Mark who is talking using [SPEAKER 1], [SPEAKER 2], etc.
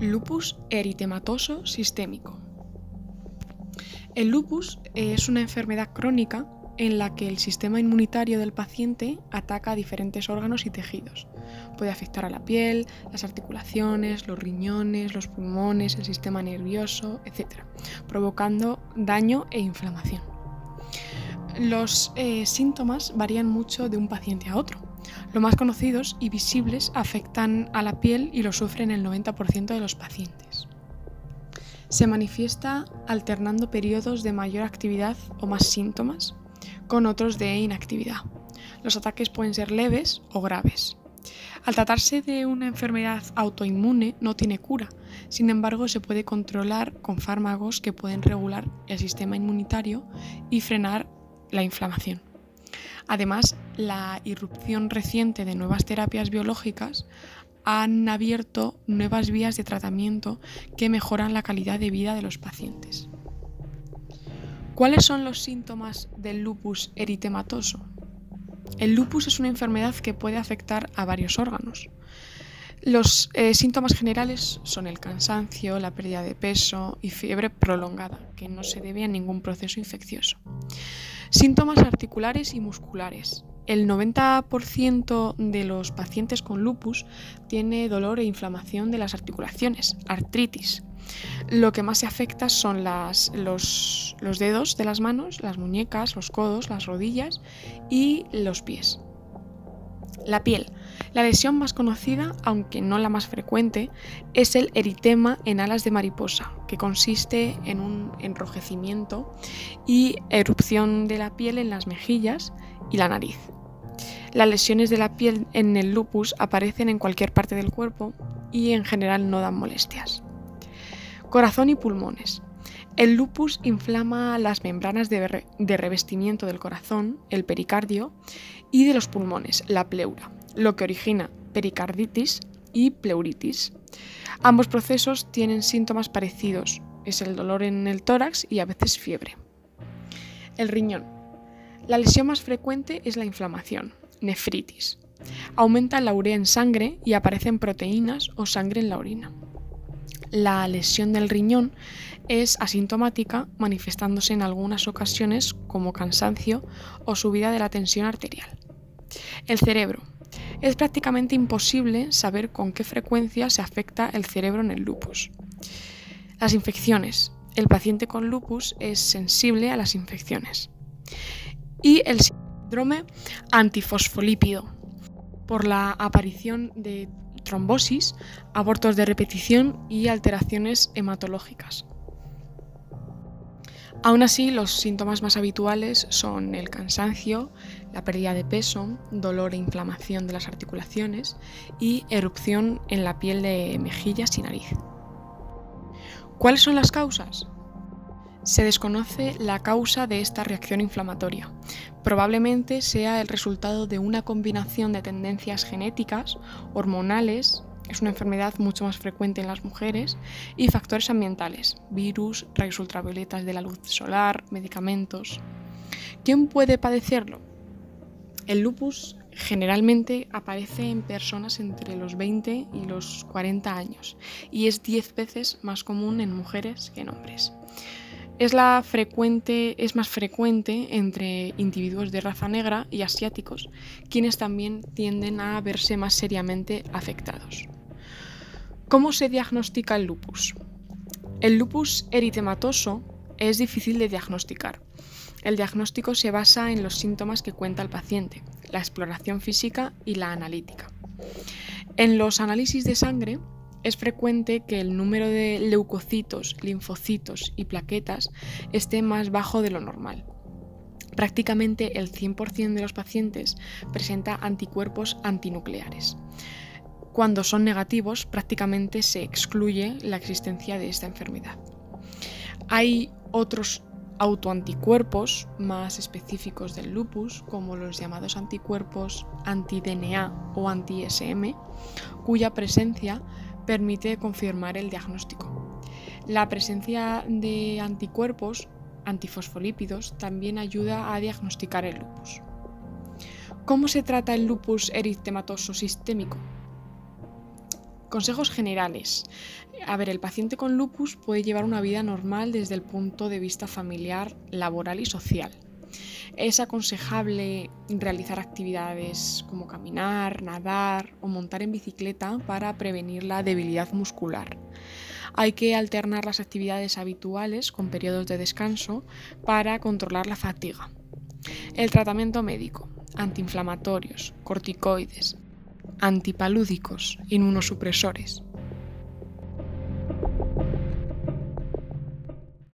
[SPEAKER 1] Lupus eritematoso sistémico. El lupus es una enfermedad crónica en la que el sistema inmunitario del paciente ataca diferentes órganos y tejidos. Puede afectar a la piel, las articulaciones, los riñones, los pulmones, el sistema nervioso, etc., provocando daño e inflamación. Los eh, síntomas varían mucho de un paciente a otro. Los más conocidos y visibles afectan a la piel y lo sufren el 90% de los pacientes. Se manifiesta alternando periodos de mayor actividad o más síntomas con otros de inactividad. Los ataques pueden ser leves o graves. Al tratarse de una enfermedad autoinmune no tiene cura, sin embargo se puede controlar con fármacos que pueden regular el sistema inmunitario y frenar la inflamación. Además, la irrupción reciente de nuevas terapias biológicas han abierto nuevas vías de tratamiento que mejoran la calidad de vida de los pacientes. ¿Cuáles son los síntomas del lupus eritematoso? El lupus es una enfermedad que puede afectar a varios órganos. Los eh, síntomas generales son el cansancio, la pérdida de peso y fiebre prolongada, que no se debe a ningún proceso infeccioso. Síntomas articulares y musculares. El 90% de los pacientes con lupus tiene dolor e inflamación de las articulaciones, artritis, lo que más se afecta son los, los dedos de las manos, las muñecas, los codos, las rodillas y los pies. La piel. La lesión más conocida, aunque no la más frecuente, es el eritema en alas de mariposa, que consiste en un enrojecimiento y erupción de la piel en las mejillas y la nariz. Las lesiones de la piel en el lupus aparecen en cualquier parte del cuerpo y en general no dan molestias. Corazón y pulmones. El lupus inflama las membranas de, revestimiento del corazón, el pericardio, y de los pulmones, la pleura, lo que origina pericarditis y pleuritis. Ambos procesos tienen síntomas parecidos, es el dolor en el tórax y a veces fiebre. El riñón. La lesión más frecuente es la inflamación, nefritis. Aumenta la urea en sangre y aparecen proteínas o sangre en la orina. La lesión del riñón es asintomática, manifestándose en algunas ocasiones como cansancio o subida de la tensión arterial. El cerebro. Es prácticamente imposible saber con qué frecuencia se afecta el cerebro en el lupus. Las infecciones. El paciente con lupus es sensible a las infecciones. Y el síndrome antifosfolípido, por la aparición de trombosis, abortos de repetición y alteraciones hematológicas. Aún así, los síntomas más habituales son el cansancio, la pérdida de peso, dolor e inflamación de las articulaciones y erupción en la piel de mejillas y nariz. ¿Cuáles son las causas? Se desconoce la causa de esta reacción inflamatoria. Probablemente sea el resultado de una combinación de tendencias genéticas, hormonales, es una enfermedad mucho más frecuente en las mujeres, y factores ambientales, virus, rayos ultravioletas de la luz solar, medicamentos. ¿Quién puede padecerlo? El lupus generalmente aparece en personas entre los 20 y los 40 años y es 10 veces más común en mujeres que en hombres. Es, la frecuente, es más frecuente entre individuos de raza negra y asiáticos, quienes también tienden a verse más seriamente afectados. ¿Cómo se diagnostica el lupus? El lupus eritematoso es difícil de diagnosticar. El diagnóstico se basa en los síntomas que cuenta el paciente, la exploración física y la analítica. En los análisis de sangre es frecuente que el número de leucocitos, linfocitos y plaquetas esté más bajo de lo normal. Prácticamente el 100% de los pacientes presenta anticuerpos antinucleares. Cuando son negativos, prácticamente se excluye la existencia de esta enfermedad. Hay otros autoanticuerpos más específicos del lupus, como los llamados anticuerpos anti-DNA o anti-SM, cuya presencia permite confirmar el diagnóstico. La presencia de anticuerpos antifosfolípidos también ayuda a diagnosticar el lupus. ¿Cómo se trata el lupus eritematoso sistémico? Consejos generales. A ver, el paciente con lupus puede llevar una vida normal desde el punto de vista familiar, laboral y social. Es aconsejable realizar actividades como caminar, nadar o montar en bicicleta para prevenir la debilidad muscular. Hay que alternar las actividades habituales con periodos de descanso para controlar la fatiga. El tratamiento médico, antiinflamatorios, corticoides, antipalúdicos, inmunosupresores.